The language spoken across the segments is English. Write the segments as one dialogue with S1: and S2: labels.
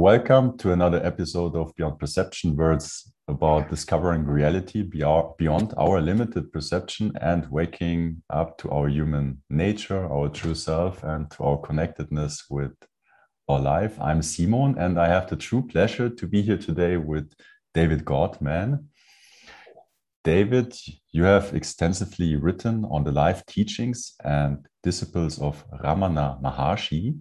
S1: Welcome to another episode of Beyond Perception, where it's about discovering reality beyond our limited perception and waking up to our human nature, our true self, and to our connectedness with our life. I'm Simon, and I have the true pleasure to be here today with David Godman. David, you have extensively written on the life teachings and disciples of Ramana Maharshi,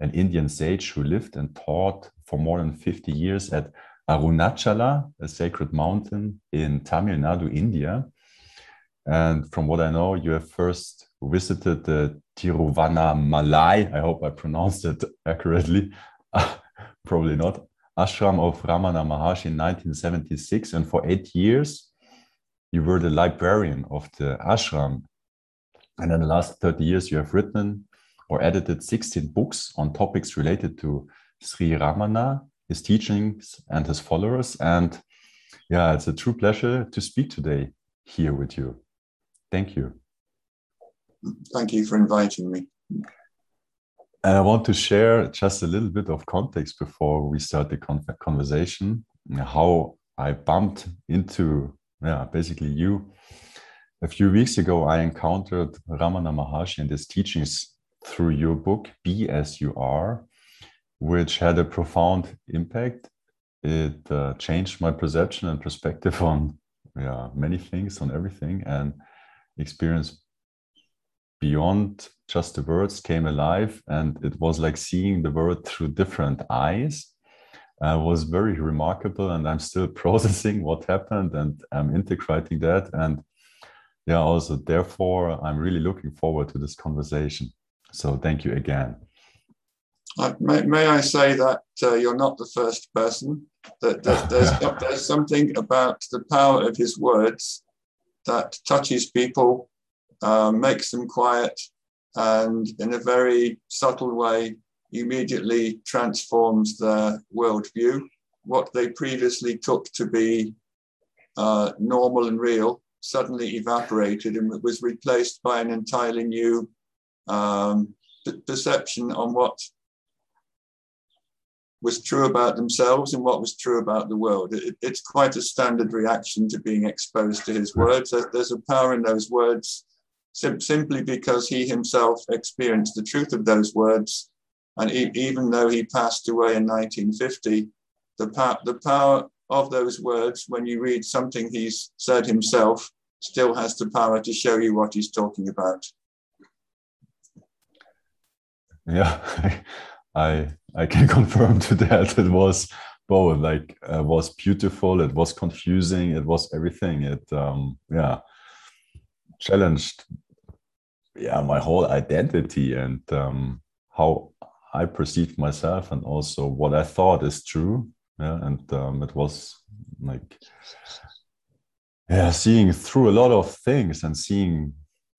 S1: an Indian sage who lived and taught for more than 50 years at Arunachala, a sacred mountain in Tamil Nadu, India. And from what I know, you have first visited the Tiruvannamalai, I hope I pronounced it accurately, probably not, ashram of Ramana Maharshi in 1976. And for eight years, you were the librarian of the ashram. And in the last 30 years, you have written or edited 16 books on topics related to Sri Ramana, his teachings, and his followers. And yeah, it's a true pleasure to speak today here with you. Thank you.
S2: Thank you for inviting me.
S1: And I want to share just a little bit of context before we start the conversation, how I bumped into, yeah, basically you. A few weeks ago, I encountered Ramana Maharshi and his teachings through your book, Be As You Are, which had a profound impact. It uh, changed my perception and perspective on yeah, many things, on everything, and experience beyond just the words came alive. And it was like seeing the world through different eyes. Uh, was very remarkable, and I'm still processing what happened, and I'm integrating that. And yeah, also therefore, I'm really looking forward to this conversation. So thank you again.
S2: Uh, may, may, I say that uh, you're not the first person. That, that there's, there's something about the power of his words that touches people, uh, makes them quiet, and in a very subtle way, immediately transforms their worldview. What they previously took to be uh, normal and real suddenly evaporated and was replaced by an entirely new um, perception on what was true about themselves and what was true about the world. It, it's quite a standard reaction to being exposed to his words. There's a power in those words sim- simply because he himself experienced the truth of those words. And even though he passed away in 1950, the, pa- the power of those words, when you read something he's said himself, still has the power to show you what he's talking about
S1: yeah i i can confirm to that. It was both like it was beautiful it was confusing it was everything. It um yeah challenged yeah my whole identity and um how i perceived myself and also what i thought is true. Yeah and um it was like yeah seeing through a lot of things and seeing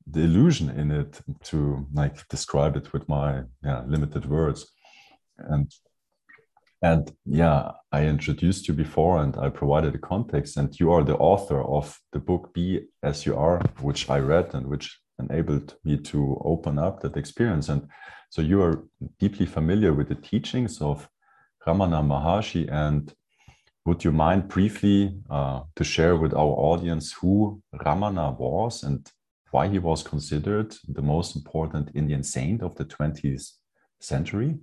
S1: the illusion in it to like describe it with my yeah, limited words. And and yeah i introduced you before and i provided a context. And you are the author of the book be as you are which i read and which enabled me to open up that experience. And so you are deeply familiar with the teachings of ramana maharshi. And would you mind briefly uh, to share with our audience who ramana was and why he was considered the most important Indian saint of the 20th century?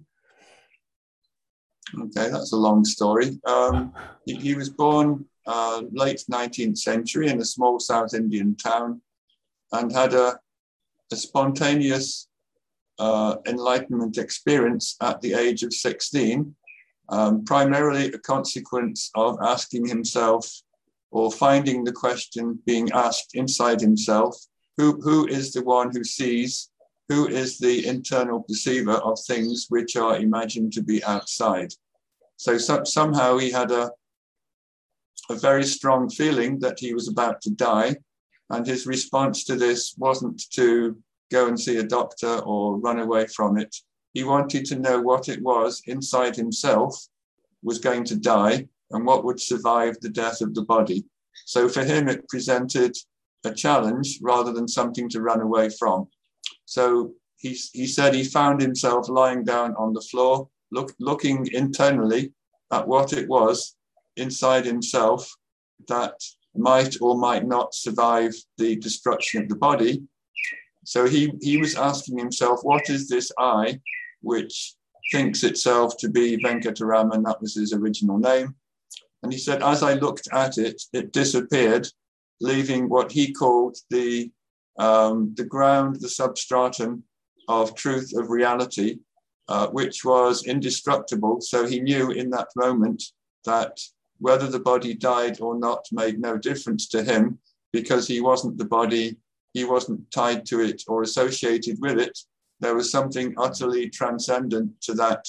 S2: Okay, that's a long story. Um, he, he, was born uh, late 19th century in a small South Indian town and had a, a spontaneous uh, enlightenment experience at the age of 16, um, primarily a consequence of asking himself or finding the question being asked inside himself who, who is the one who sees, who is the internal perceiver of things which are imagined to be outside. So, so somehow he had a, a very strong feeling that he was about to die. And his response to this wasn't to go and see a doctor or run away from it. He wanted to know what it was inside himself was going to die and what would survive the death of the body. So for him, it presented a challenge rather than something to run away from. So he, he said he found himself lying down on the floor, look, looking internally at what it was inside himself that might or might not survive the destruction of the body. So he, he was asking himself, what is this I which thinks itself to be Venkataraman? That was his original name. And he said, as I looked at it, it disappeared, leaving what he called the, um, the ground, the substratum of truth, of reality, uh, which was indestructible. So he knew in that moment that whether the body died or not made no difference to him because he wasn't the body, he wasn't tied to it or associated with it. There was something utterly transcendent to that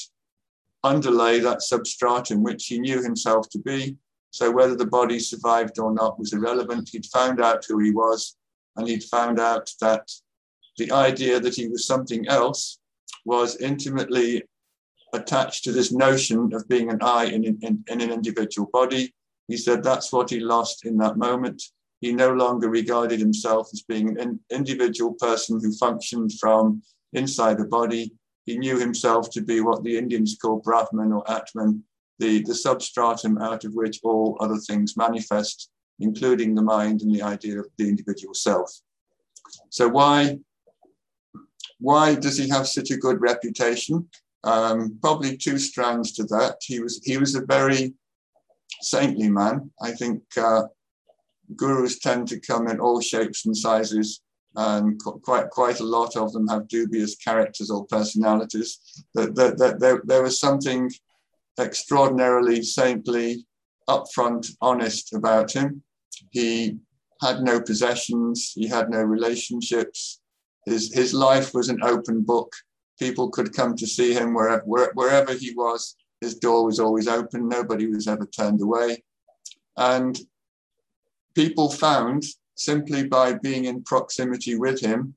S2: underlay, that substratum, which he knew himself to be. So whether the body survived or not was irrelevant. He'd found out who he was, and he'd found out that the idea that he was something else was intimately attached to this notion of being an I in, in, in, an individual body. He said that's what he lost in that moment. He no longer regarded himself as being an individual person who functioned from inside the body. He knew himself to be what the Indians call Brahman or Atman, the, the substratum out of which all other things manifest, including the mind and the idea of the individual self. So why why does he have such a good reputation? Um, probably two strands to that. He was he was a very saintly man. I think uh, gurus tend to come in all shapes and sizes, and quite quite a lot of them have dubious characters or personalities. That, that, that there, there was something extraordinarily saintly, upfront, honest about him. He had no possessions. He had no relationships. His, his life was an open book. People could come to see him wherever, wherever he was. His door was always open. Nobody was ever turned away. And people found simply by being in proximity with him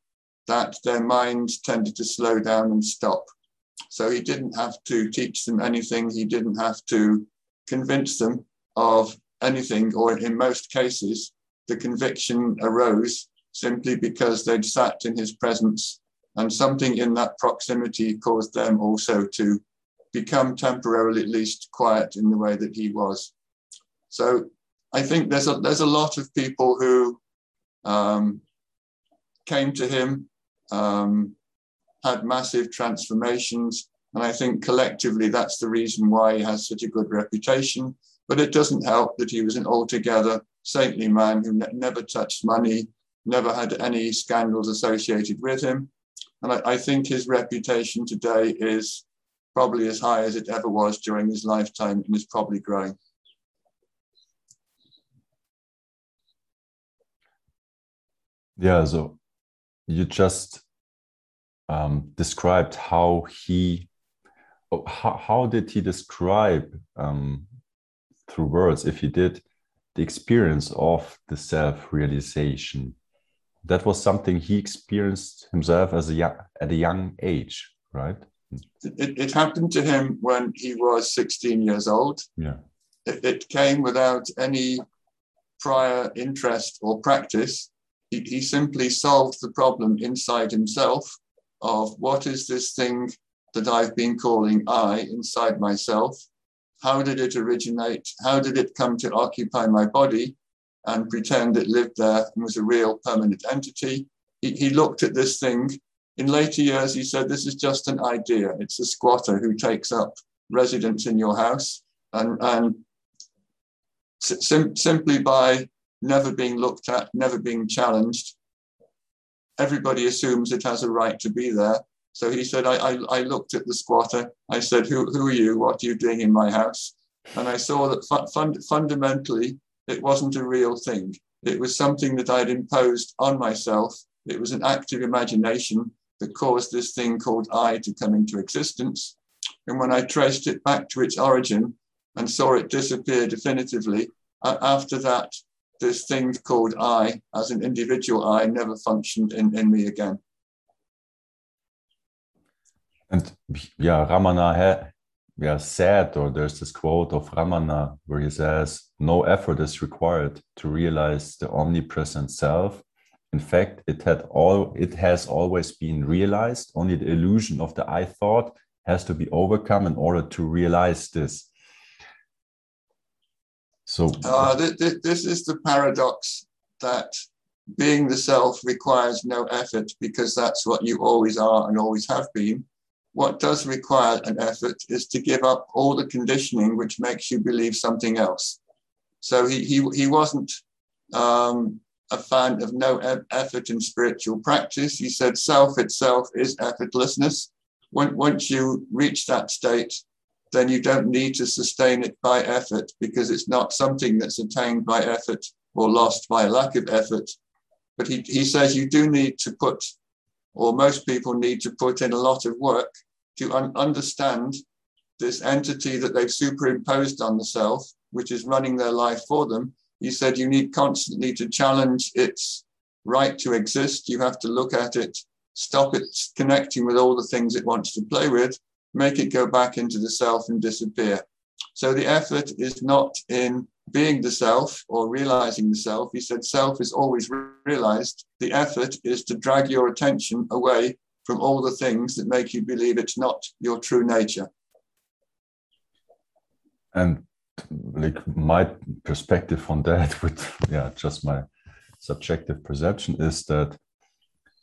S2: that their minds tended to slow down and stop. So he didn't have to teach them anything. He didn't have to convince them of anything, or in most cases, the conviction arose simply because they'd sat in his presence and something in that proximity caused them also to become temporarily at least quiet in the way that he was. So I think there's a there's a lot of people who um, came to him, um, had massive transformations, and I think collectively that's the reason why he has such a good reputation. But it doesn't help that he was an altogether saintly man who ne- never touched money, never had any scandals associated with him. And I, I, think his reputation today is probably as high as it ever was during his lifetime and is probably growing.
S1: Yeah, so you just um, described how he, oh, how, how did he describe um, through words, if he did, the experience of the self realization? that was something he experienced himself as a young, at a young age, right?
S2: It, it happened to him when he was 16 years old.
S1: Yeah.
S2: It, it came without any prior interest or practice. He, he simply solved the problem inside himself of what is this thing that I've been calling I inside myself? How did it originate? How did it come to occupy my body? and pretend it lived there and was a real permanent entity. He, he looked at this thing. In later years, he said, This is just an idea. It's a squatter who takes up residence in your house. And, and sim- simply by never being looked at, never being challenged, everybody assumes it has a right to be there. So he said, I, I, I, looked at the squatter. I said, who, who are you? What are you doing in my house? And I saw that fu- fund- fundamentally, it wasn't a real thing. It was something that I'd imposed on myself. It was an active imagination that caused this thing called I to come into existence. And when I traced it back to its origin and saw it disappear definitively, after that, this thing called I, as an individual I, never functioned in, in me again.
S1: And yeah, Ramana had, yeah, said, or there's this quote of Ramana where he says, No effort is required to realize the omnipresent self. In fact, it had all it has always been realized. Only the illusion of the I thought has to be overcome in order to realize this. So,
S2: uh, th- th- this is the paradox that being the self requires no effort because that's what you always are and always have been. What does require an effort is to give up all the conditioning which makes you believe something else. So he, he, he wasn't um, a fan of no effort in spiritual practice. He said self itself is effortlessness. When, once you reach that state, then you don't need to sustain it by effort because it's not something that's attained by effort or lost by lack of effort. But he, he says you do need to put, or most people need to put in a lot of work to un- understand this entity that they've superimposed on the self, which is running their life for them. He said you need constantly to challenge its right to exist. You have to look at it, stop it connecting with all the things it wants to play with, make it go back into the self and disappear. So the effort is not in being the self or realizing the self. He said self is always realized. The effort is to drag your attention away from all the things that make you believe it's not your true nature.
S1: And like my perspective on that with yeah, just my subjective perception is that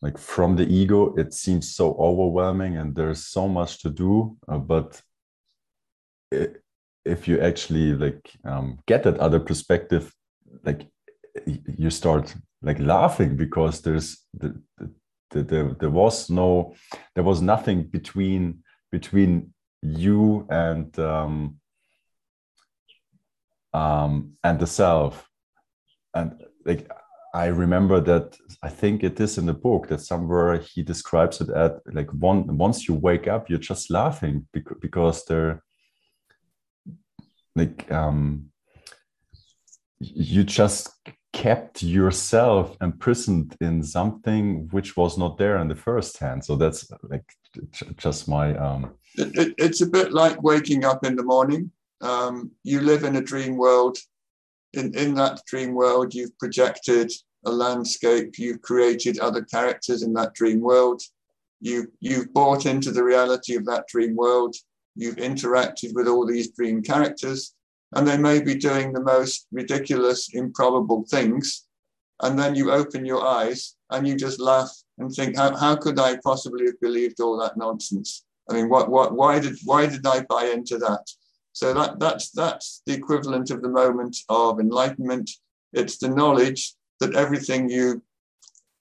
S1: like from the ego it seems so overwhelming and there's so much to do uh, but it, if you actually like um, get that other perspective like you start like laughing because there's the, the, the, the, there was no there was nothing between between you and um, um, and the self. And like I remember that I think it is in the book that somewhere he describes it at like one once you wake up, you're just laughing because they're like um you just kept yourself imprisoned in something which was not there in the first hand. So that's like just my um
S2: it, it, it's a bit like waking up in the morning. Um, you live in a dream world in, in that dream world, you've projected a landscape, you've created other characters in that dream world, you, you've bought into the reality of that dream world, you've interacted with all these dream characters, and they may be doing the most ridiculous, improbable things. And then you open your eyes and you just laugh and think, how, how could I possibly have believed all that nonsense? I mean, what, what, why, did, why did I buy into that? So that, that's, that's the equivalent of the moment of enlightenment. It's the knowledge that everything you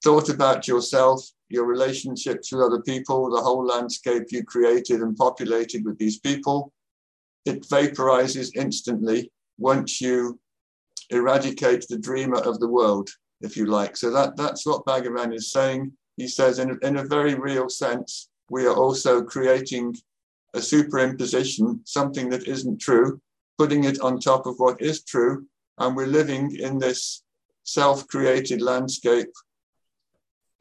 S2: thought about yourself, your relationships with other people, the whole landscape you created and populated with these people, it vaporizes instantly once you eradicate the dreamer of the world, if you like. So that, that's what Bhagavan is saying. He says, in, in a very real sense, we are also creating a superimposition, something that isn't true, putting it on top of what is true. And we're living in this self created landscape,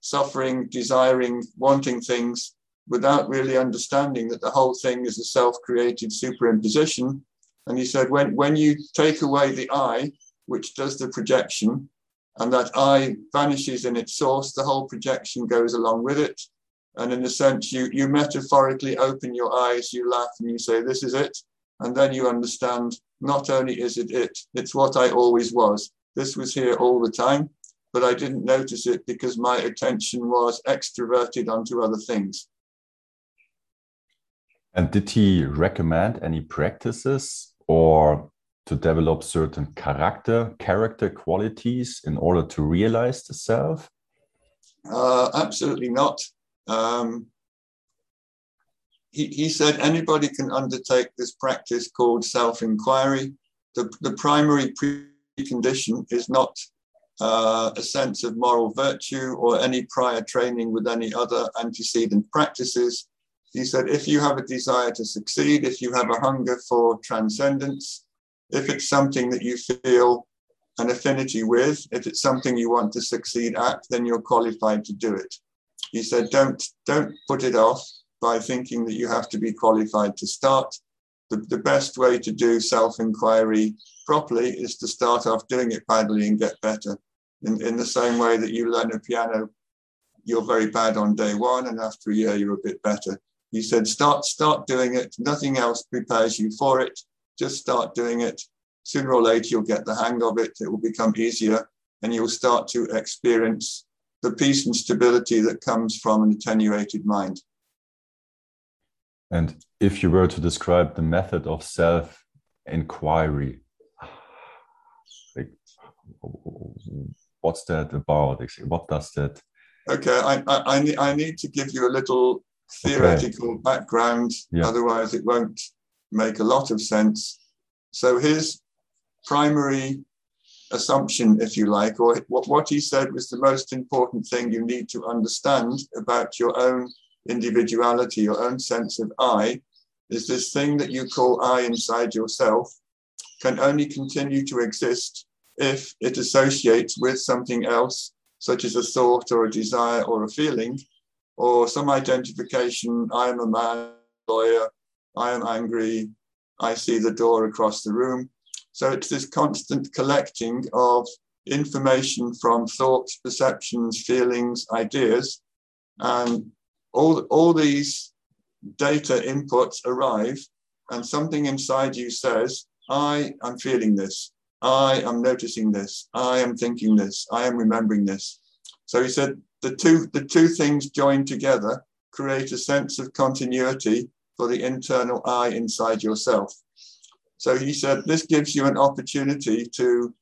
S2: suffering, desiring, wanting things without really understanding that the whole thing is a self created superimposition. And he said, when, when you take away the I, which does the projection, and that I vanishes in its source, the whole projection goes along with it. And in a sense, you, you metaphorically open your eyes, you laugh, and you say, This is it. And then you understand not only is it it, it's what I always was. This was here all the time, but I didn't notice it because my attention was extroverted onto other things.
S1: And did he recommend any practices or to develop certain character character qualities in order to realize the self?
S2: Uh, absolutely not. Um, he, he said anybody can undertake this practice called self inquiry. The, the primary precondition is not uh, a sense of moral virtue or any prior training with any other antecedent practices. He said, if you have a desire to succeed, if you have a hunger for transcendence, if it's something that you feel an affinity with, if it's something you want to succeed at, then you're qualified to do it. He said, don't, don't put it off by thinking that you have to be qualified to start. The, the best way to do self inquiry properly is to start off doing it badly and get better. In, in the same way that you learn a piano, you're very bad on day one, and after a year, you're a bit better. He said, start, start doing it. Nothing else prepares you for it. Just start doing it. Sooner or later, you'll get the hang of it. It will become easier and you'll start to experience the peace and stability that comes from an attenuated mind.
S1: And if you were to describe the method of self inquiry, like, what's that about? What does that?
S2: Okay, I, I, I need to give you a little theoretical okay. background, yeah. otherwise, it won't make a lot of sense. So, his primary assumption, if you like, or what, what he said was the most important thing you need to understand about your own individuality, your own sense of I, is this thing that you call I inside yourself can only continue to exist if it associates with something else, such as a thought or a desire or a feeling, or some identification. I am a man, lawyer, I am angry, I see the door across the room. So it's this constant collecting of information from thoughts, perceptions, feelings, ideas, and all, all these data inputs arrive, and something inside you says, I am feeling this, I am noticing this, I am thinking this, I am remembering this. So he said the two, the two things joined together create a sense of continuity for the internal I inside yourself. So he said, this gives you an opportunity to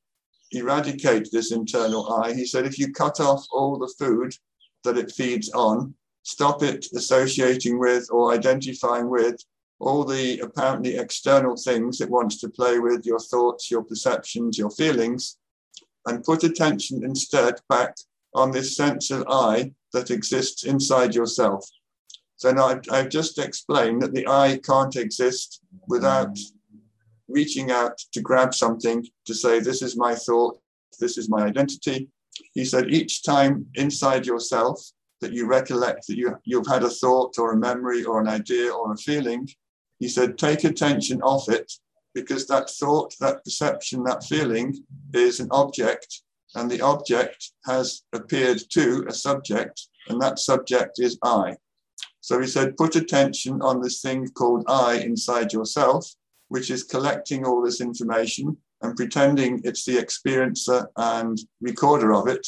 S2: eradicate this internal I. He said, if you cut off all the food that it feeds on, stop it associating with or identifying with all the apparently external things it wants to play with your thoughts, your perceptions, your feelings, and put attention instead back on this sense of I that exists inside yourself. So now I've, I've just explained that the I can't exist without reaching out to grab something to say, This is my thought, this is my identity. He said, Each time inside yourself that you recollect that you, you've had a thought or a memory or an idea or a feeling, he said, Take attention off it because that thought, that perception, that feeling is an object, and the object has appeared to a subject, and that subject is I. So he said, put attention on this thing called I inside yourself, which is collecting all this information and pretending it's the experiencer and recorder of it.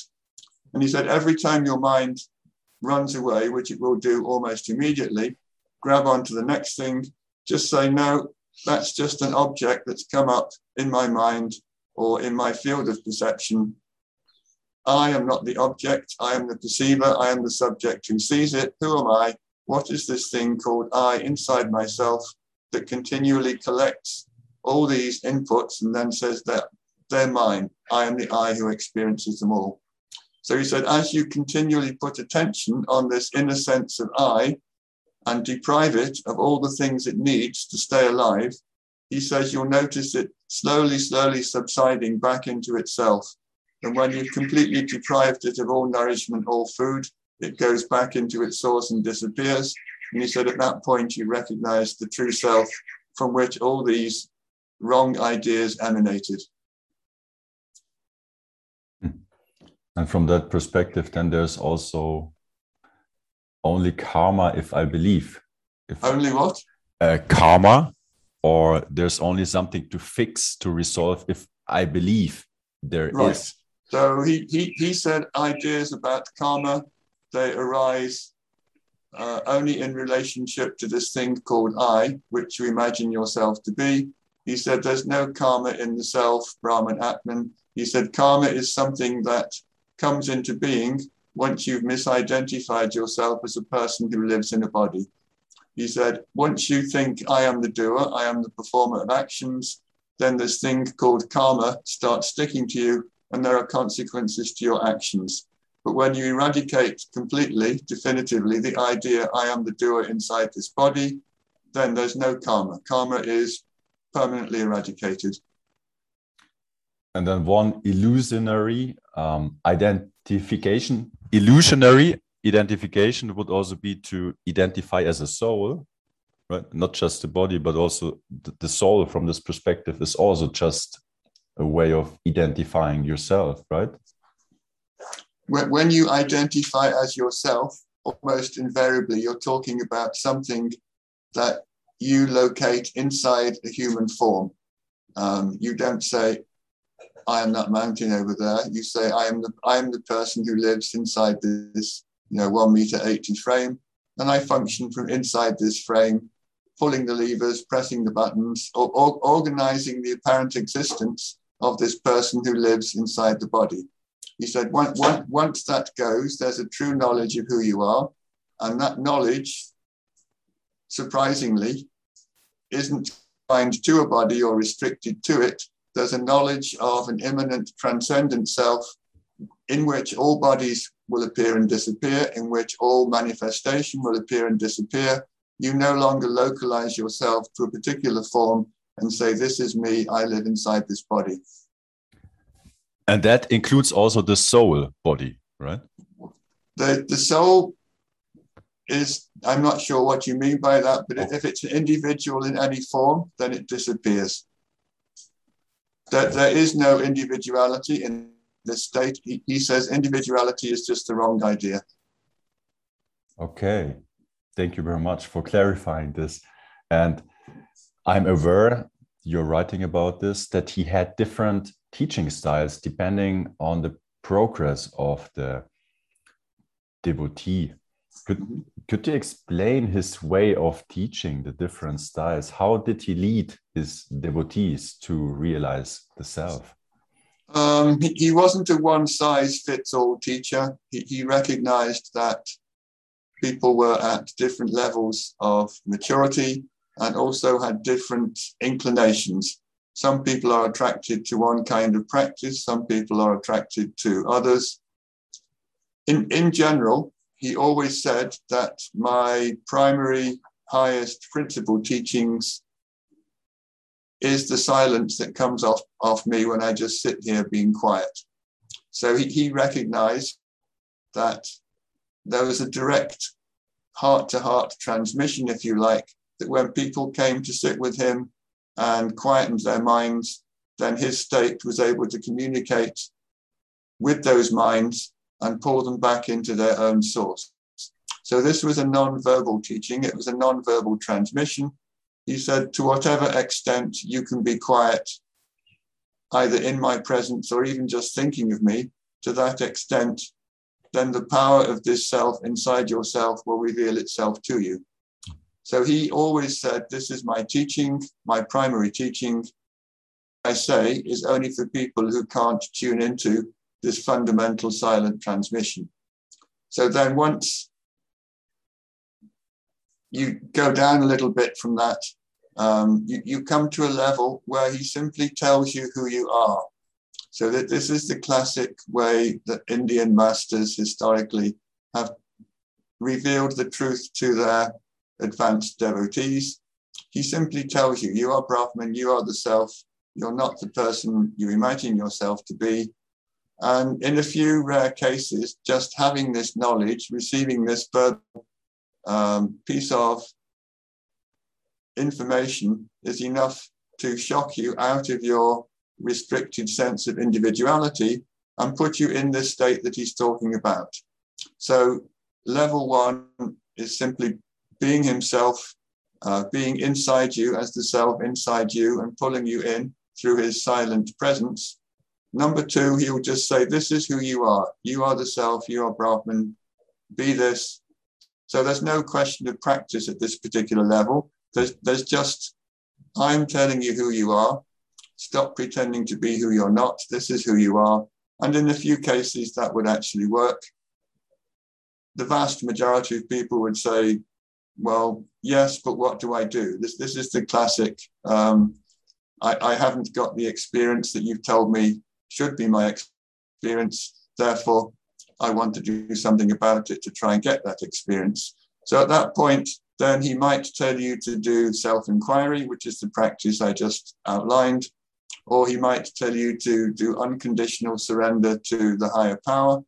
S2: And he said, every time your mind runs away, which it will do almost immediately, grab onto the next thing, just say, no, that's just an object that's come up in my mind or in my field of perception. I am not the object, I am the perceiver, I am the subject who sees it. Who am I? What is this thing called I inside myself? That continually collects all these inputs and then says that they're mine. I am the I who experiences them all. So he said, as you continually put attention on this inner sense of I and deprive it of all the things it needs to stay alive, he says you'll notice it slowly, slowly subsiding back into itself. And when you've completely deprived it of all nourishment, all food, it goes back into its source and disappears. And he said at that point, you recognize the true self from which all these wrong ideas emanated.
S1: And from that perspective, then there's also only karma if I believe. If
S2: only what?
S1: Uh, karma, or there's only something to fix, to resolve if I believe there right. is.
S2: So he, he, he said ideas about karma, they arise uh, only in relationship to this thing called I, which you imagine yourself to be. He said there's no karma in the self, Brahman Atman. He said karma is something that comes into being once you've misidentified yourself as a person who lives in a body. He said, once you think I am the doer, I am the performer of actions, then this thing called karma starts sticking to you and there are consequences to your actions. But when you eradicate completely, definitively, the idea, I am the doer inside this body, then there's no karma. Karma is permanently eradicated.
S1: And then one illusionary um, identification, illusionary identification would also be to identify as a soul, right? Not just the body, but also the soul from this perspective is also just a way of identifying yourself, right?
S2: When you identify as yourself, almost invariably you're talking about something that you locate inside a human form. Um, you don't say, I am that mountain over there. You say, I am the, I am the person who lives inside this, you know, one meter 80 frame. And I function from inside this frame, pulling the levers, pressing the buttons, or, or organizing the apparent existence of this person who lives inside the body. He said, once, that goes, there's a true knowledge of who you are. And that knowledge, surprisingly, isn't confined to a body or restricted to it. There's a knowledge of an immanent transcendent self in which all bodies will appear and disappear, in which all manifestation will appear and disappear. You no longer localize yourself to a particular form and say, This is me, I live inside this body.
S1: And that includes also the soul body, right?
S2: The, the soul is, I'm not sure what you mean by that, but if it's an individual in any form, then it disappears. That there is no individuality in this state. He, he says individuality is just the wrong idea.
S1: Okay. Thank you very much for clarifying this. And I'm aware you're writing about this that he had different teaching styles depending on the progress of the devotee. Could, mm-hmm. could you explain his way of teaching the different styles? How did he lead his devotees to realize the self?
S2: Um, he, he, wasn't a one size fits all teacher. He, he recognized that people were at different levels of maturity and also had different inclinations. Some people are attracted to one kind of practice, some people are attracted to others. In, in general, he always said that my primary, highest principle teachings is the silence that comes off, off me when I just sit here being quiet. So he, he recognized that there was a direct heart to heart transmission, if you like, that when people came to sit with him and quietened their minds, then his state was able to communicate with those minds and pull them back into their own source. So this was a non-verbal teaching. It was a non-verbal transmission. He said, to whatever extent you can be quiet, either in my presence or even just thinking of me, to that extent, then the power of this self inside yourself will reveal itself to you. So he always said, This is my teaching, my primary teaching. I say is only for people who can't tune into this fundamental silent transmission. So then once you go down a little bit from that, um, you, you come to a level where he simply tells you who you are. So that this is the classic way that Indian masters historically have revealed the truth to their advanced devotees. He simply tells you, you are Brahman, you are the self, you're not the person you imagine yourself to be. And in a few rare cases, just having this knowledge, receiving this um, piece of information is enough to shock you out of your restricted sense of individuality and put you in this state that he's talking about. So, level one is simply being himself, uh, being inside you as the self inside you and pulling you in through his silent presence. Number two, he'll just say, This is who you are. You are the self, you are Brahman, be this. So there's no question of practice at this particular level. There's, there's just, I'm telling you who you are. Stop pretending to be who you're not. This is who you are. And in a few cases, that would actually work. The vast majority of people would say, well, yes, but what do I do? This, this is the classic. Um, I, I haven't got the experience that you've told me should be my experience. Therefore, I want to do something about it to try and get that experience. So at that point, then he might tell you to do self inquiry, which is the practice I just outlined, or he might tell you to do unconditional surrender to the higher power,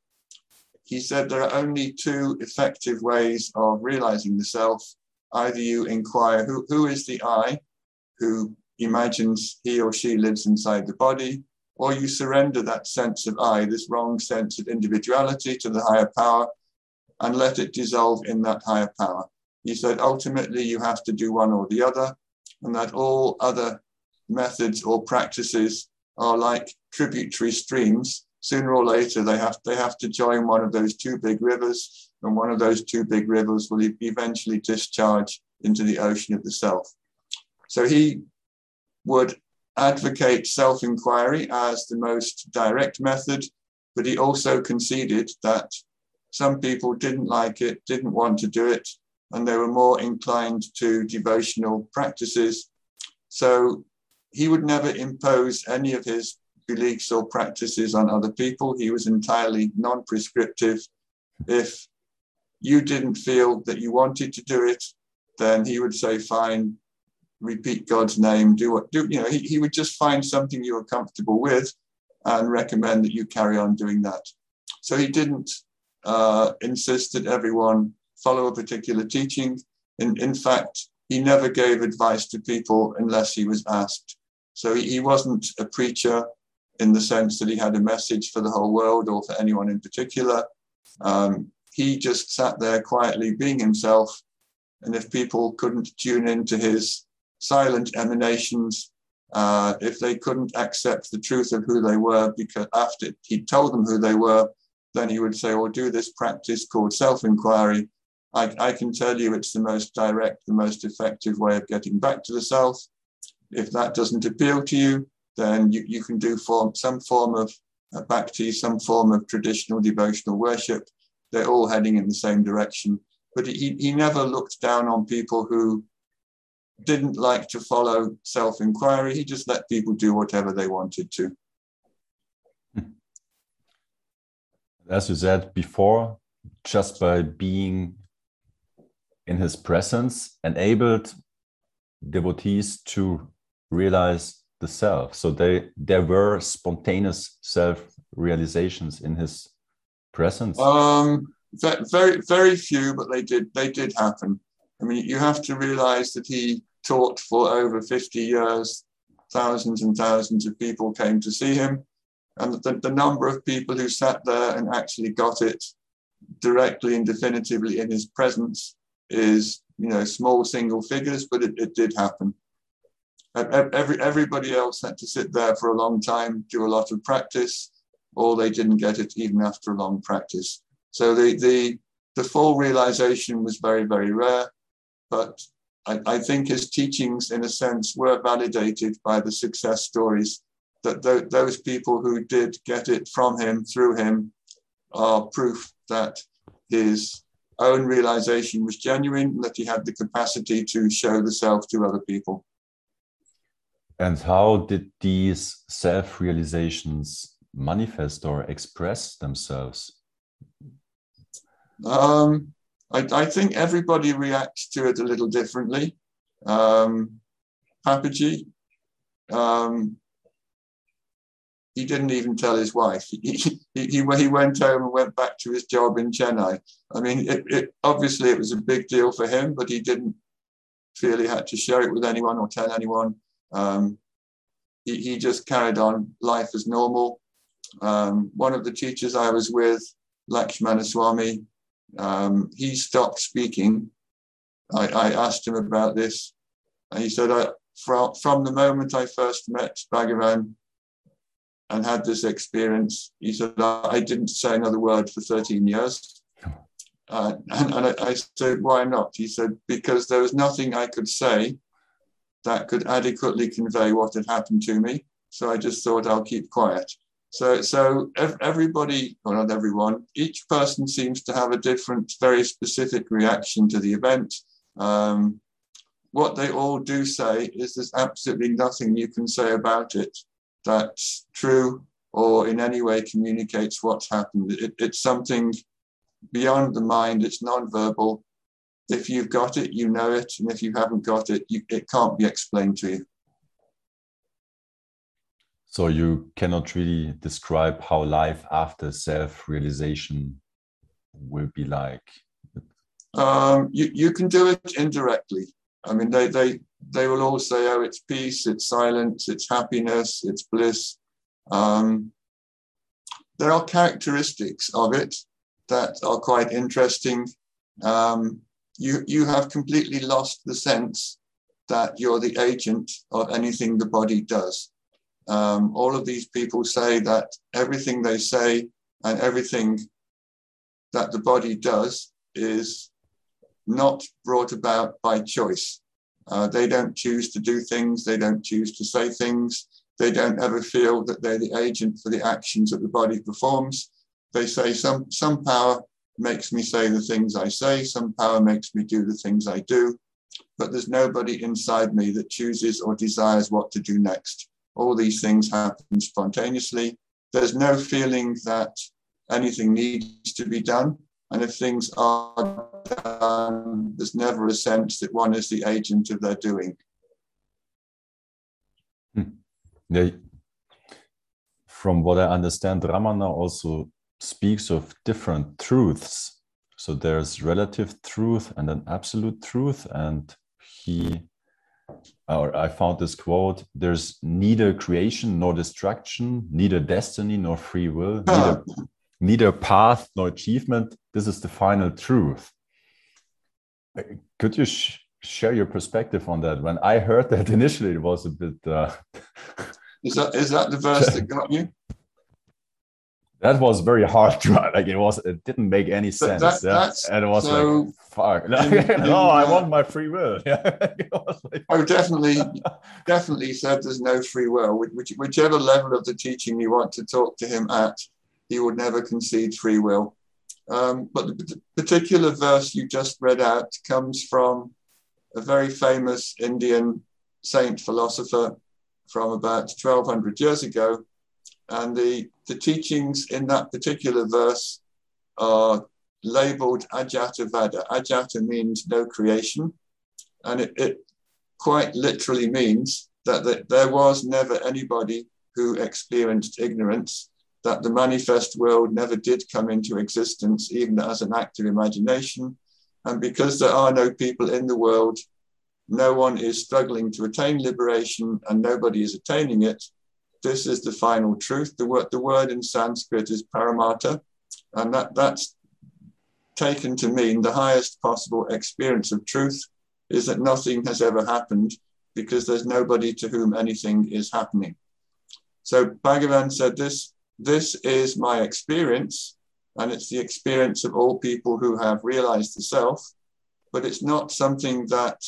S2: he said there are only two effective ways of realizing the self. Either you inquire who, who is the I who imagines he or she lives inside the body, or you surrender that sense of I, this wrong sense of individuality, to the higher power, and let it dissolve in that higher power. He said ultimately you have to do one or the other, and that all other methods or practices are like tributary streams. Sooner or later, they have, they have to join one of those two big rivers, and one of those two big rivers will eventually discharge into the ocean of the self. So he would advocate self inquiry as the most direct method, but he also conceded that some people didn't like it, didn't want to do it, and they were more inclined to devotional practices. So he would never impose any of his beliefs or practices on other people. He was entirely non prescriptive. If you didn't feel that you wanted to do it, then he would say, fine, repeat God's name, do what, do, you know, he, he would just find something you were comfortable with and recommend that you carry on doing that. So he didn't uh, insist that everyone follow a particular teaching. In, in fact, he never gave advice to people unless he was asked. So he, he wasn't a preacher in the sense that he had a message for the whole world or for anyone in particular. Um, he just sat there quietly being himself. And if people couldn't tune into his silent emanations, uh, if they couldn't accept the truth of who they were, because after he told them who they were, then he would say, or do this practice called self inquiry. I, I can tell you it's the most direct, the most effective way of getting back to the self. If that doesn't appeal to you, then you, you can do form, some form of uh, bhakti, some form of traditional devotional worship. They're all heading in the same direction. But he, he never looked down on people who didn't like to follow self inquiry. He just let people do whatever they wanted to.
S1: As you said before, just by being in his presence enabled devotees to realize the self. So they there were spontaneous self realizations in his presence.
S2: Um, very very few, but they did they did happen. I mean, you have to realize that he taught for over 50 years. Thousands and thousands of people came to see him. And the, the number of people who sat there and actually got it directly and definitively in his presence is, you know, small single figures, but it, it did happen. Every, everybody else had to sit there for a long time, do a lot of practice, or they didn't get it even after a long practice. So the, the, the full realization was very, very rare. But I, I think his teachings, in a sense, were validated by the success stories that th- those people who did get it from him, through him, are proof that his own realization was genuine, that he had the capacity to show the self to other people.
S1: And how did these self realizations manifest or express themselves?
S2: Um, I, I think everybody reacts to it a little differently. Um, Papaji, um, he didn't even tell his wife. He, he, he, went home and went back to his job in Chennai. I mean, it, it, obviously it was a big deal for him, but he didn't feel he had to share it with anyone or tell anyone. Um, he, he just carried on life as normal. Um, one of the teachers I was with, Lakshmana Swami, um, he stopped speaking. I, I, asked him about this, and he said, I, from, from the moment I first met Bhagavan and had this experience, he said, I didn't say another word for 13 years. Uh, and, and I, I said, why not? He said, because there was nothing I could say that could adequately convey what had happened to me. So I just thought I'll keep quiet. So, so everybody, or not everyone, each person seems to have a different, very specific reaction to the event. Um, what they all do say is there's absolutely nothing you can say about it that's true or in any way communicates what's happened. It, it's something beyond the mind, it's non-verbal. If you've got it, you know it, and if you haven't got it, you, it can't be explained to you.
S1: So you cannot really describe how life after self-realization will be like.
S2: Um, you, you can do it indirectly. I mean, they, they, they will all say, oh, it's peace, it's silence, it's happiness, it's bliss. Um, there are characteristics of it, that are quite interesting. Um, you, you have completely lost the sense that you're the agent of anything the body does. Um, all of these people say that everything they say and everything that the body does is not brought about by choice. Uh, they don't choose to do things, they don't choose to say things, they don't ever feel that they're the agent for the actions that the body performs. They say some, some power makes me say the things I say, some power makes me do the things I do, but there's nobody inside me that chooses or desires what to do next. All these things happen spontaneously. There's no feeling that anything needs to be done. And if things are done, there's never a sense that one is the agent of their doing.
S1: Hmm. Yeah. From what I understand, Ramana also speaks of different truths. So there's relative truth and an absolute truth. And he, or I found this quote there's neither creation nor destruction, neither destiny nor free will, neither, neither path nor achievement. This is the final truth. Uh, could you sh share your perspective on that? When I heard that initially, it was a bit. Uh,
S2: is that is that the verse that got you?
S1: That was very hard write. Like it was, it didn't make any sense. That, yeah? And it was so like, fuck. no, I want my free will. Yeah.
S2: like... Oh, definitely, definitely said there's no free will. Which, whichever level of the teaching you want to talk to him at, he would never concede free will. Um, but the particular verse you just read out comes from a very famous Indian saint philosopher from about 1200 years ago and the, the teachings in that particular verse are labeled Ajata Vada. Ajata means no creation. And it, it quite literally means that, that there was never anybody who experienced ignorance, that the manifest world never did come into existence, even as an act of imagination. And because there are no people in the world, no one is struggling to attain liberation and nobody is attaining it, this is the final truth. The word, the word in Sanskrit is paramartha, and that, that's taken to mean the highest possible experience of truth is that nothing has ever happened because there's nobody to whom anything is happening. So Bhagavan said, this, this is my experience, and it's the experience of all people who have realized the self, but it's not something that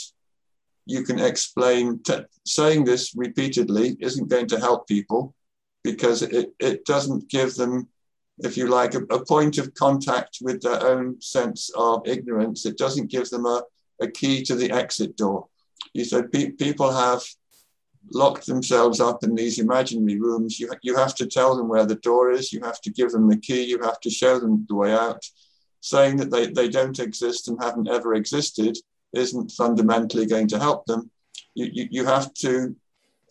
S2: you can explain t- saying this repeatedly isn't going to help people because it, it doesn't give them if you like a, a, point of contact with their own sense of ignorance. It doesn't give them a, a key to the exit door. You said pe- people have locked themselves up in these imaginary rooms. You, you have to tell them where the door is. You have to give them the key. You have to show them the way out saying that they, they don't exist and haven't ever existed isn't fundamentally going to help them. You, you, you have to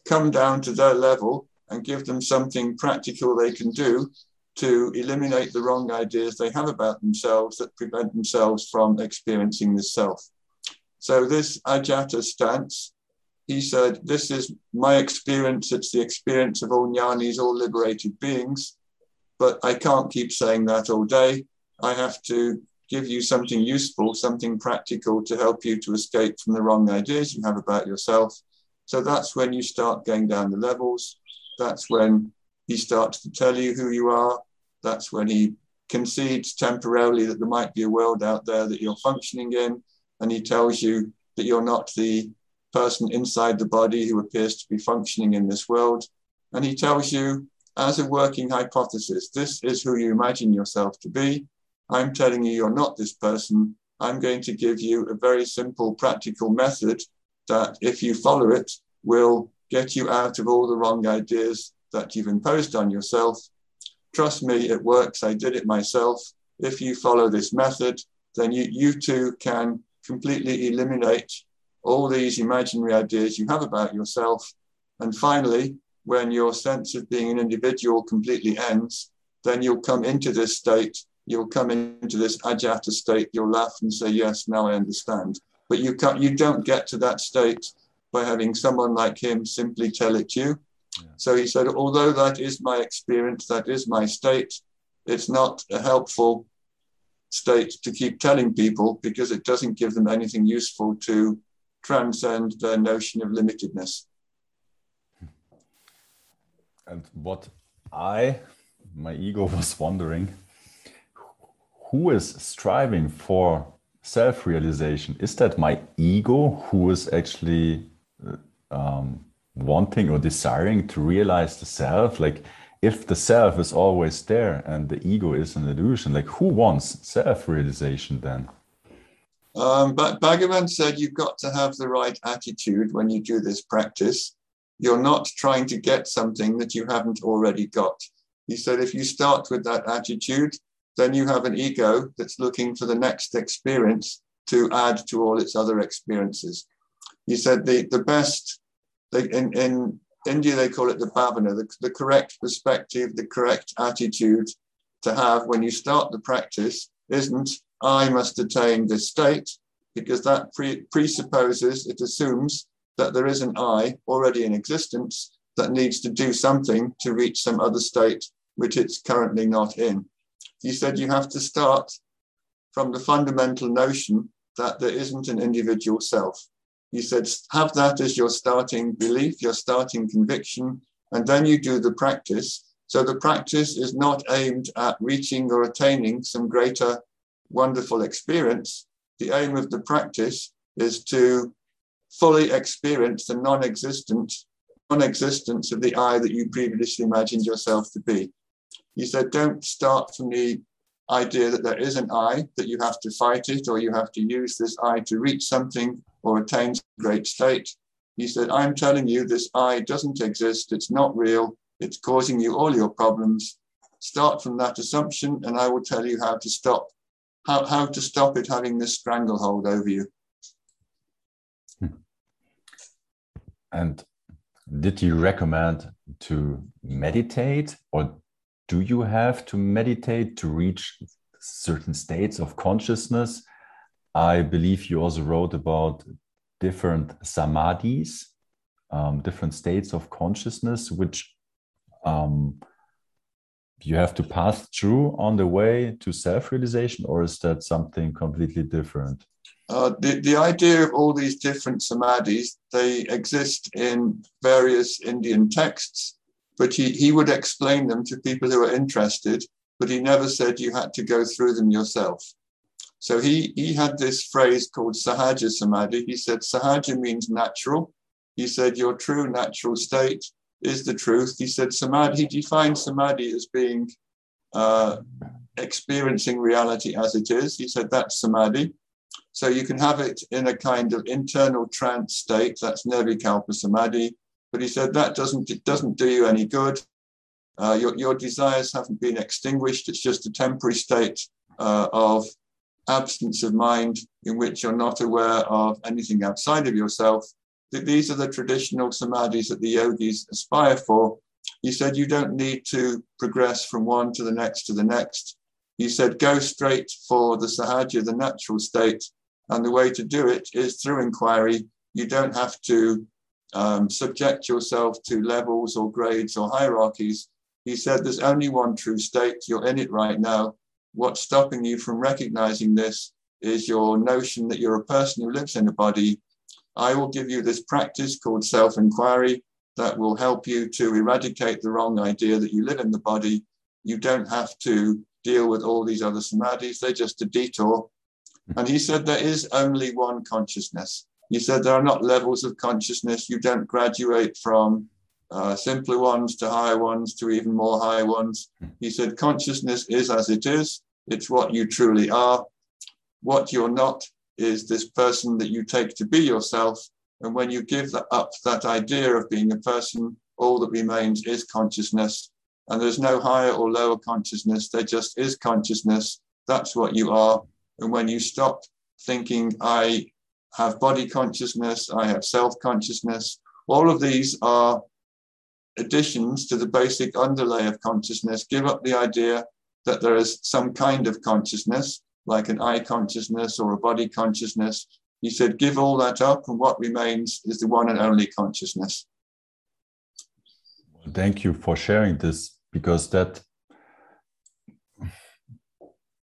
S2: come down to their level and give them something practical they can do to eliminate the wrong ideas they have about themselves that prevent themselves from experiencing the self. So, this Ajata stance, he said, This is my experience, it's the experience of all jnanis, all liberated beings, but I can't keep saying that all day. I have to give you something useful, something practical to help you to escape from the wrong ideas you have about yourself. So that's when you start going down the levels. That's when he starts to tell you who you are. That's when he concedes temporarily that there might be a world out there that you're functioning in. And he tells you that you're not the person inside the body who appears to be functioning in this world. And he tells you, as a working hypothesis, this is who you imagine yourself to be. I'm telling you you're not this person. I'm going to give you a very simple, practical method that, if you follow it, will get you out of all the wrong ideas that you've imposed on yourself. Trust me, it works. I did it myself. If you follow this method, then you, you too can completely eliminate all these imaginary ideas you have about yourself. And finally, when your sense of being an individual completely ends, then you'll come into this state you'll come into this ajata state, you'll laugh and say, yes, now I understand. But you can't, you don't get to that state by having someone like him simply tell it to you. Yeah. So he said, although that is my experience, that is my state, it's not a helpful state to keep telling people because it doesn't give them anything useful to transcend their notion of limitedness.
S1: And what I, my ego was wondering, who is striving for self realization? Is that my ego who is actually uh, um, wanting or desiring to realize the self? Like, if the self is always there and the ego is an illusion, like, who wants self realization then?
S2: Um, but Bhagavan said you've got to have the right attitude when you do this practice. You're not trying to get something that you haven't already got. He said if you start with that attitude, then you have an ego that's looking for the next experience to add to all its other experiences. He said the, the best, in, in India, they call it the bhavana, the, the correct perspective, the correct attitude to have when you start the practice isn't, I must attain this state, because that pre- presupposes, it assumes that there is an I already in existence that needs to do something to reach some other state which it's currently not in. He said you have to start from the fundamental notion that there isn't an individual self. He said, have that as your starting belief, your starting conviction, and then you do the practice. So the practice is not aimed at reaching or attaining some greater wonderful experience. The aim of the practice is to fully experience the non-existent non-existence of the I that you previously imagined yourself to be. He said, don't start from the idea that there is an I, that you have to fight it or you have to use this I to reach something or attain great state. He said, I'm telling you, this I doesn't exist. It's not real. It's causing you all your problems. Start from that assumption, and I will tell you how to stop, how, how to stop it having this stranglehold over you. Hmm.
S1: And did you recommend to meditate or do you have to meditate to reach certain states of consciousness? I believe you also wrote about different samadhis, um, different states of consciousness, which um, you have to pass through on the way to self realization, or is that something completely different?
S2: Uh, the, the idea of all these different samadhis, they exist in various Indian texts but he, he would explain them to people who are interested, but he never said you had to go through them yourself. So he, he had this phrase called Sahaja Samadhi. He said Sahaja means natural. He said your true natural state is the truth. He said Samadhi, he defined Samadhi as being uh, experiencing reality as it is. He said that's Samadhi. So you can have it in a kind of internal trance state, that's Nirvikalpa Samadhi. But he said that doesn't it doesn't do you any good. Uh, your, your desires haven't been extinguished. It's just a temporary state uh, of absence of mind in which you're not aware of anything outside of yourself. These are the traditional samadhis that the yogis aspire for. He said you don't need to progress from one to the next to the next. He said go straight for the sahaja, the natural state. And the way to do it is through inquiry. You don't have to um, subject yourself to levels or grades or hierarchies. He said, There's only one true state. You're in it right now. What's stopping you from recognizing this is your notion that you're a person who lives in a body. I will give you this practice called self inquiry that will help you to eradicate the wrong idea that you live in the body. You don't have to deal with all these other samadhis, they're just a detour. And he said there is only one consciousness. You said there are not levels of consciousness. You don't graduate from uh, simpler ones to higher ones to even more high ones. He said consciousness is as it is. It's what you truly are. What you're not is this person that you take to be yourself. And when you give that up that idea of being a person, all that remains is consciousness. And there's no higher or lower consciousness. There just is consciousness. That's what you are. And when you stop thinking, I have body consciousness, I have self consciousness. All of these are additions to the basic underlay of consciousness. Give up the idea that there is some kind of consciousness, like an I consciousness or a body consciousness. He said, give all that up, and what remains is the one and only consciousness.
S1: Thank you for sharing this because that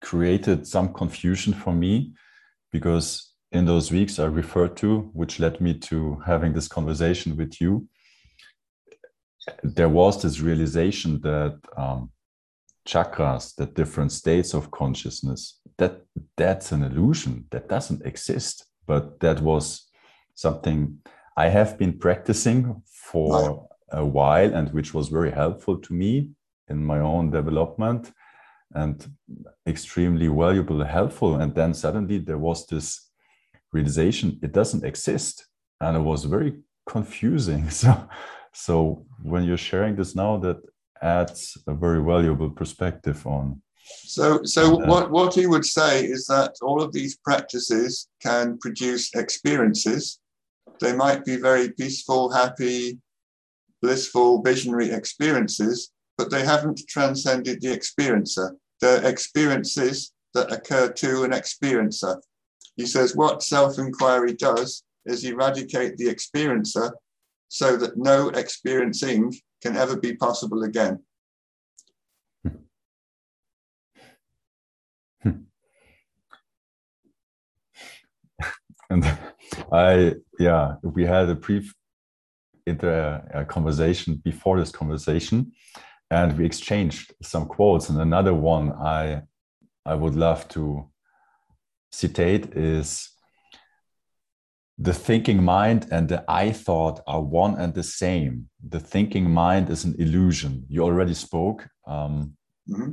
S1: created some confusion for me because in those weeks I referred to, which led me to having this conversation with you, there was this realization that um, chakras, the different states of consciousness, that that's an illusion that doesn't exist. But that was something I have been practicing for a while and which was very helpful to me in my own development and extremely valuable helpful and then suddenly there was this realization it doesn't exist. And it was very confusing. So so when you're sharing this now that adds a very valuable perspective on
S2: so so on what what he would say is that all of these practices can produce experiences. They might be very peaceful happy blissful visionary experiences but they haven't transcended the experiencer. The experiences that occur to an experiencer he says what self-inquiry does is eradicate the experiencer so that no experiencing can ever be possible again. Hmm. Hmm. Hmm.
S1: and I, yeah, we had a brief inter uh, conversation before this conversation, and we exchanged some quotes. And another one I, I would love to citate is the thinking mind and the I thought are one and the same. The thinking mind is an illusion. You already spoke um, mm-hmm.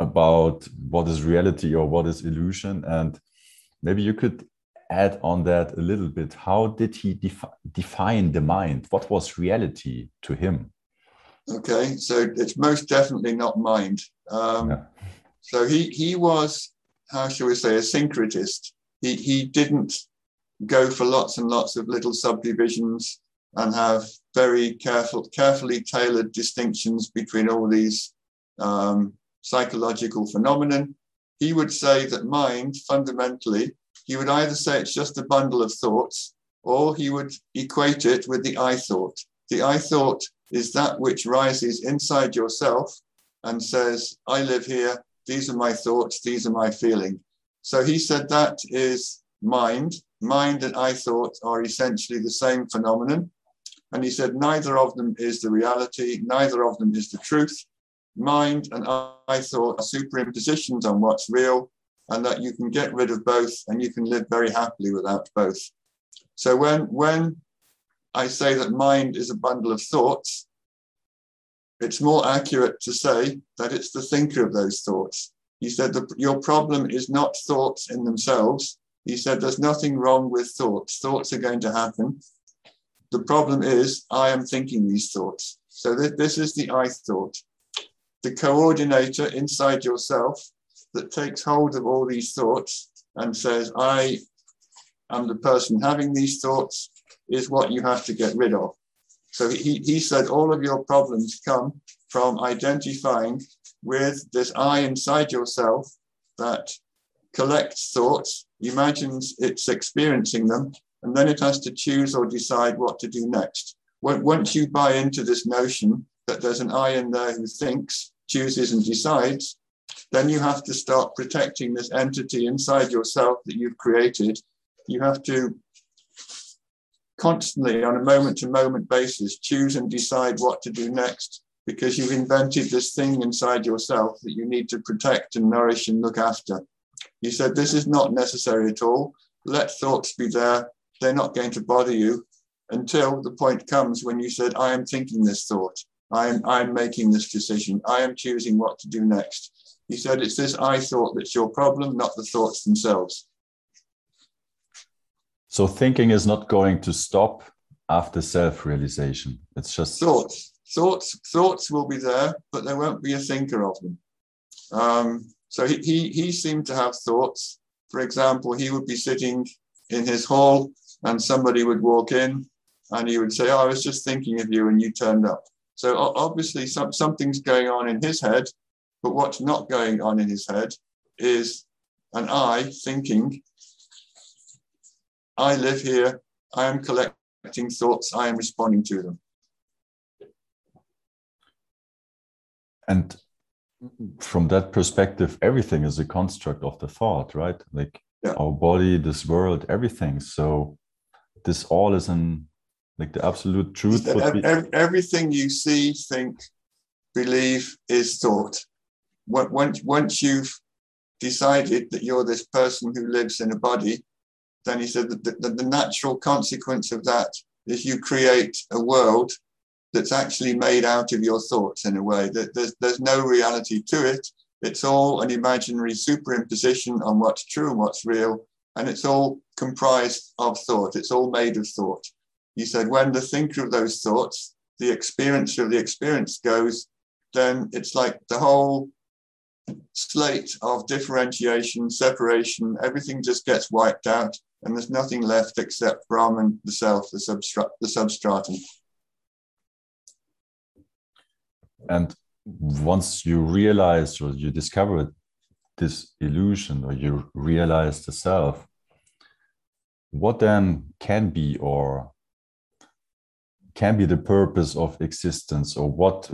S1: about what is reality or what is illusion. And maybe you could add on that a little bit. How did he defi- define the mind? What was reality to him?
S2: Okay, so it's most definitely not mind. Um, yeah. So he, he was, how shall we say, a syncretist. He, he didn't go for lots and lots of little subdivisions and have very careful, carefully tailored distinctions between all these um, psychological phenomenon. He would say that mind, fundamentally, he would either say it's just a bundle of thoughts, or he would equate it with the I thought. The I thought is that which rises inside yourself and says, I live here, these are my thoughts, these are my feeling. So he said that is mind, mind and I thought are essentially the same phenomenon. And he said, neither of them is the reality, neither of them is the truth. Mind and I thought are superimpositions on what's real, and that you can get rid of both and you can live very happily without both. So when, when I say that mind is a bundle of thoughts, it's more accurate to say that it's the thinker of those thoughts. He said your problem is not thoughts in themselves, he said, There's nothing wrong with thoughts. Thoughts are going to happen. The problem is, I am thinking these thoughts. So th- this is the I thought. The coordinator inside yourself that takes hold of all these thoughts and says, I am the person having these thoughts, is what you have to get rid of. So he, he said all of your problems come from identifying with this I inside yourself that collects thoughts imagines it's experiencing them, and then it has to choose or decide what to do next. Once you buy into this notion that there's an I in there who thinks, chooses, and decides, then you have to start protecting this entity inside yourself that you've created. You have to constantly, on a moment to moment basis, choose and decide what to do next because you've invented this thing inside yourself that you need to protect and nourish and look after. He said, This is not necessary at all. Let thoughts be there. They're not going to bother you until the point comes when you said, I am thinking this thought. I am, I am making this decision. I am choosing what to do next. He said, It's this I thought that's your problem, not the thoughts themselves.
S1: So thinking is not going to stop after self realization. It's just
S2: thoughts. Thoughts, thoughts will be there, but there won't be a thinker of them. Um, so he, he, he seemed to have thoughts. For example, he would be sitting in his hall and somebody would walk in and he would say, oh, I was just thinking of you and you turned up. So obviously some, something's going on in his head, but what's not going on in his head is an I thinking, I live here, I am collecting thoughts, I am responding to them.
S1: And from that perspective, everything is a construct of the thought, right? Like
S2: Yeah.
S1: our body, this world, everything. So this all is in like the absolute truth.
S2: Ev- ev- everything you see, think, believe is thought. Once, once you've decided that you're this person who lives in a body, then he said that the, the, natural consequence of that is you create a world that's actually made out of your thoughts in a way that there's, there's no reality to it. It's all an imaginary superimposition on what's true and what's real. And it's all comprised of thought. It's all made of thought. He said, when the thinker of those thoughts, the experiencer of the experience goes, then it's like the whole slate of differentiation, separation, everything just gets wiped out, and there's nothing left except Brahman, the self, the, substrat- the substratum.
S1: and once you realize or you discover this illusion or you realize the self, what then can be or can be the purpose of existence or what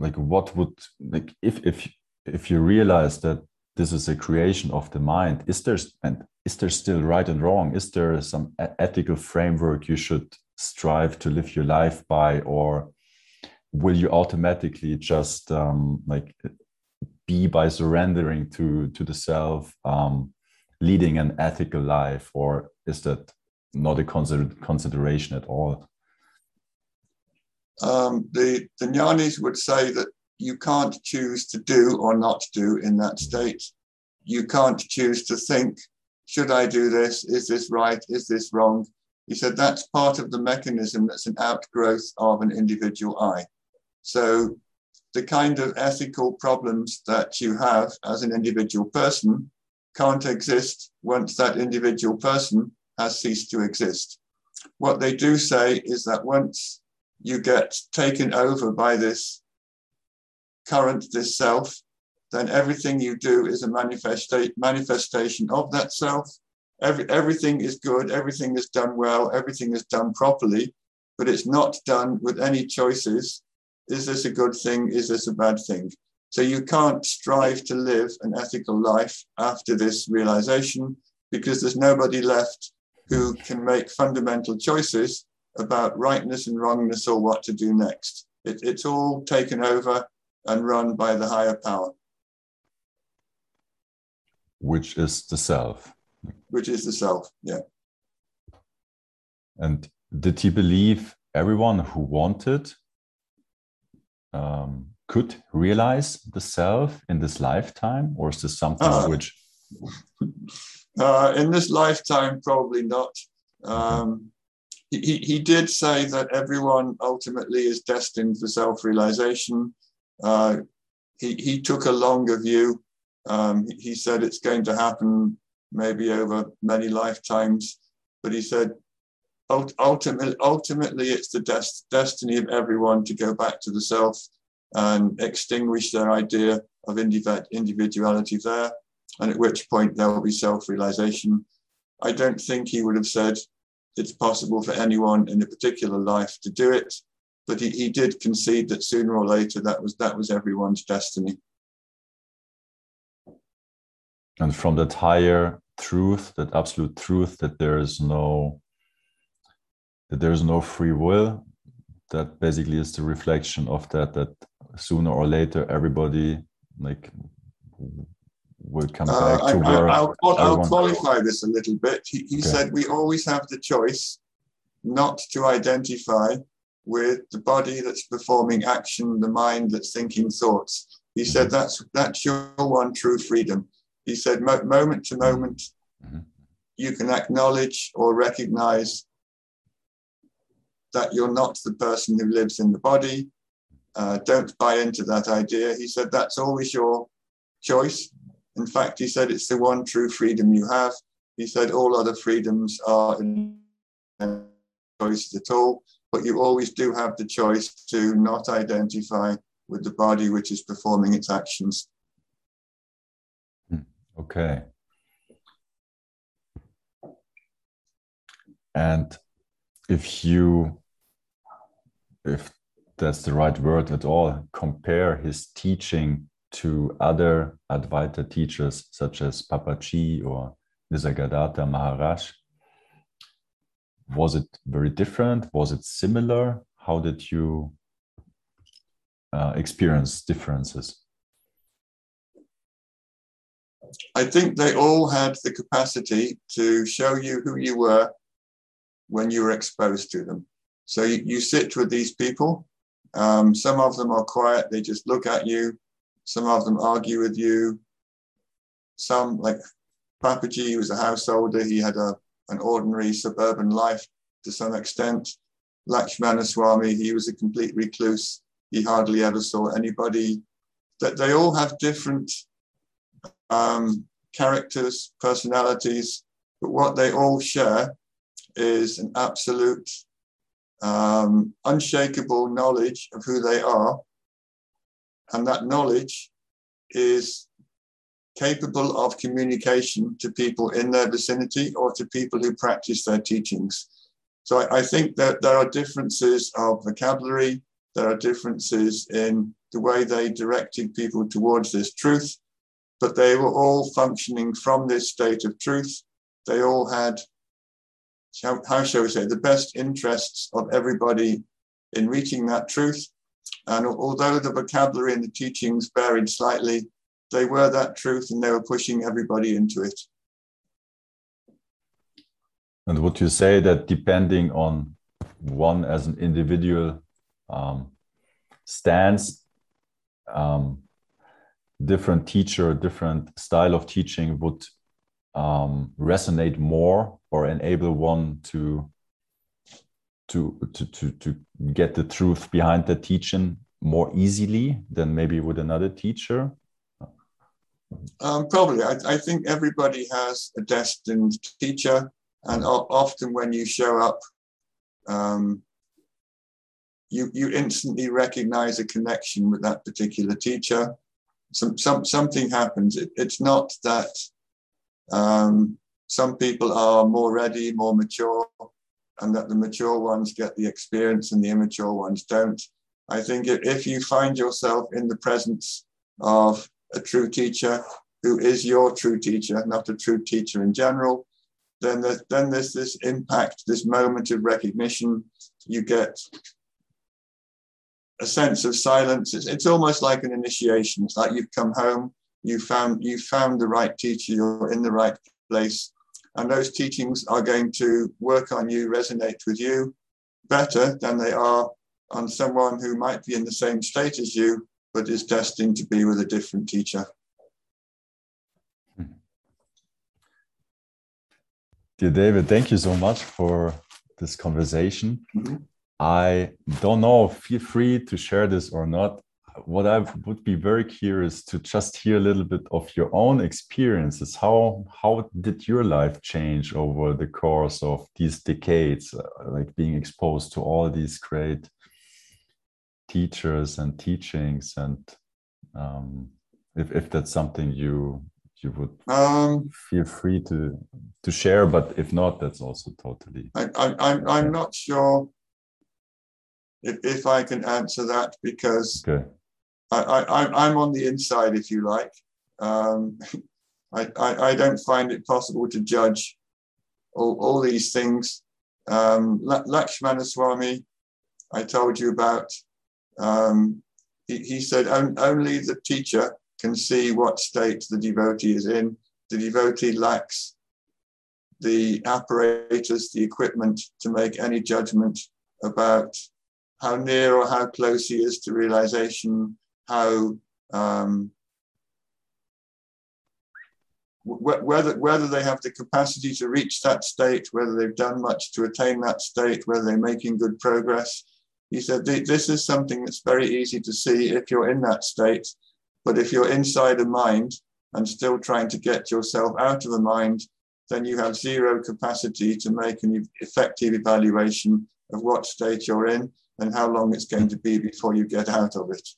S1: like what would like if if if you realize that this is a creation of the mind. Is there and is there still right and wrong? Is there some ethical framework you should strive to live your life by? Or will you automatically just um, like be by surrendering to to the self um, leading an ethical life? Or is that not a consider- consideration at all?
S2: Um, the, the jnanis would say that you can't choose to do or not do in that state. You can't choose to think, should I do this? Is this right? Is this wrong? He said that's part of the mechanism that's an outgrowth of an individual I. So the kind of ethical problems that you have as an individual person can't exist once that individual person has ceased to exist. What they do say is that once you get taken over by this current, this self, then everything you do is a manifesta- manifestation of that self. Every, everything is good, everything is done well, everything is done properly, but it's not done with any choices. Is this a good thing? Is this a bad thing? So you can't strive to live an ethical life after this realization because there's nobody left who can make fundamental choices about rightness and wrongness or what to do next. It, it's all taken over and run by the higher power,
S1: which is the self
S2: which is the self. Yeah.
S1: and did he believe everyone who wanted um, could realize the self in this lifetime or is this something
S2: Uh,
S1: which
S2: Uh, in this lifetime, probably not. Um, he, he, he did say that everyone ultimately is destined for self realization. Uh, he, he took a longer view. Um, he said it's going to happen maybe over many lifetimes, but he said ultimately, ultimately it's the des- destiny of everyone to go back to the self and extinguish their idea of indiv- individuality there and at which point there will be self realization. I don't think he would have said it's possible for anyone in a particular life to do it, but he, he did concede that sooner or later that was that was everyone's destiny.
S1: and from that higher truth that absolute truth that there is no that there is no free will that basically is the reflection of that that sooner or later everybody like will come
S2: Uh,
S1: back
S2: I,
S1: to where
S2: will I'll
S1: everyone-
S2: qualify this a little bit. He, he
S1: Okay.
S2: said we always have the choice not to identify with the body that's performing action, the mind that's thinking thoughts. He said that's that's your one true freedom. He said mo- moment to moment,
S1: Mhm.
S2: you can acknowledge or recognize that you're not the person who lives in the body. Uh, don't buy into that idea. He said that's always your choice. In fact, he said it's the one true freedom you have. He said all other freedoms are in choices at all, but you always do have the choice to not identify with the body which is performing its actions.
S1: Hmm, okay and if you if that's the right word at all compare his teaching to other Advaita teachers such as Papaji or Nisargadatta Maharaj? Was it very different? Was it similar? How did you uh, experience differences?
S2: I think they all had the capacity to show you who you were when you were exposed to them. So you, you sit with these people. Um, some of them are quiet, they just look at you. Some of them argue with you. Some, like Papaji, was a householder, he had a, an ordinary suburban life to some extent. Lakshmana Swami, he was a complete recluse. He hardly ever saw anybody. That they all have different um, characters, personalities, but what they all share is an absolute, um, unshakable knowledge of who they are. And that knowledge is capable of communication to people in their vicinity or to people who practice their teachings. So I, I think that there are differences of vocabulary, there are differences in the way they directed people towards this truth, but they were all functioning from this state of truth. They all had, how, how shall we say, the best interests of everybody in reaching that truth. And although the vocabulary and the teachings varied slightly, they were that truth and they were pushing everybody into it.
S1: And would you say that depending on one as an individual um, stance, um, different teacher, different style of teaching would um, resonate more or enable one to to to to to get the truth behind the teaching more easily than maybe with another teacher?
S2: Um, probably. I, I, think everybody has a destined teacher, and often when you show up, um, you you instantly recognize a connection with that particular teacher some, some something happens. It, it's not that um, some people are more ready, more mature, and that the mature ones get the experience and the immature ones don't. I think if you find yourself in the presence of a true teacher who is your true teacher, not a true teacher in general, then there's, then there's this impact, this moment of recognition. You get a sense of silence. It's, it's almost like an initiation. It's like you've come home, you found you found the right teacher, you're in the right place, and those teachings are going to work on you, resonate with you better than they are on someone who might be in the same state as you, but is destined to be with a different teacher.
S1: Dear David, thank you so much for this conversation.
S2: Mm-hmm.
S1: I don't know, feel free to share this or not. What I would be very curious to just hear a little bit of your own experiences. How how did your life change over the course of these decades, uh, like being exposed to all these great teachers and teachings, and um, if if that's something you you would
S2: um,
S1: feel free to to share, but if not, that's also totally.
S2: I, I, I'm I'm not sure if, if I can answer that because
S1: okay.
S2: I, I, I'm on the inside, if you like. Um, I, I, I, don't find it possible to judge all, all these things. Um, Lakshmana Swami, I told you about, um, he, he said only the teacher can see what state the devotee is in. The devotee lacks the apparatus, the equipment to make any judgment about how near or how close he is to realization, how um, whether whether they have the capacity to reach that state, whether they've done much to attain that state, whether they're making good progress. He said this is something that's very easy to see if you're in that state, but if you're inside a mind and still trying to get yourself out of the mind, then you have zero capacity to make an effective evaluation of what state you're in and how long it's going to be before you get out of it.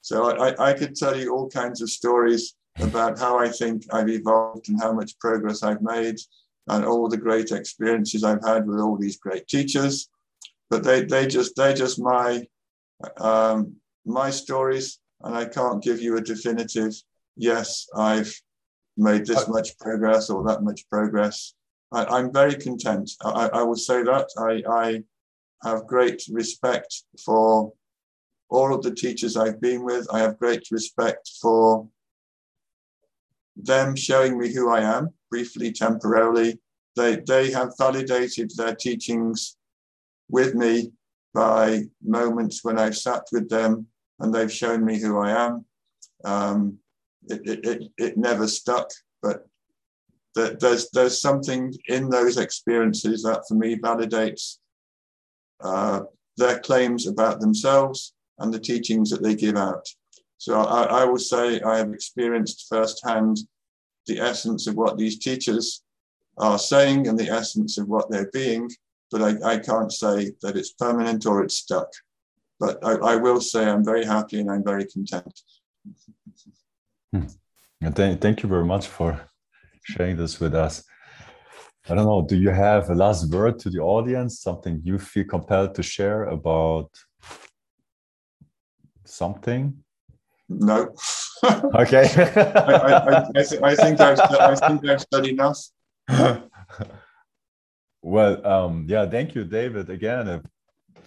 S2: So I, I could tell you all kinds of stories about how I think I've evolved and how much progress I've made and all the great experiences I've had with all these great teachers. But they, they just they're just my um, my stories. and I can't give you a definitive, yes, I've made this much progress or that much progress. I, am very content. I, I, will say that. I, I have great respect for all of the teachers I've been with. I have great respect for them showing me who I am, briefly, temporarily. They, they have validated their teachings with me by moments when I've sat with them and they've shown me who I am. Um, it, it, it, it never stuck, but there's, there's something in those experiences that for me validates uh, their claims about themselves and the teachings that they give out. So I, I will say I have experienced firsthand the essence of what these teachers are saying and the essence of what they're being, but I, I can't say that it's permanent or it's stuck. But I, I will say I'm very happy and I'm very content.
S1: Hmm. Thank, thank you very much for sharing this with us. I don't know, do you have a last word to the audience, something you feel compelled to share about something?
S2: No.
S1: okay.
S2: I, I, I, th I, think I've, I think I've studied enough.
S1: well, um, yeah, thank you, David, again uh,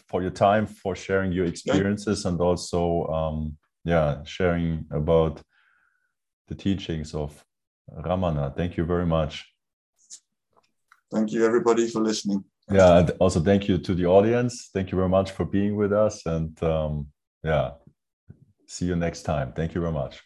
S1: for your time, for sharing your experiences, and also, um, yeah, sharing about the teachings of Ramana. Thank you very much.
S2: Thank you, everybody, for listening.
S1: Yeah, and also thank you to the audience. Thank you very much for being with us. And um, yeah, see you next time. Thank you very much.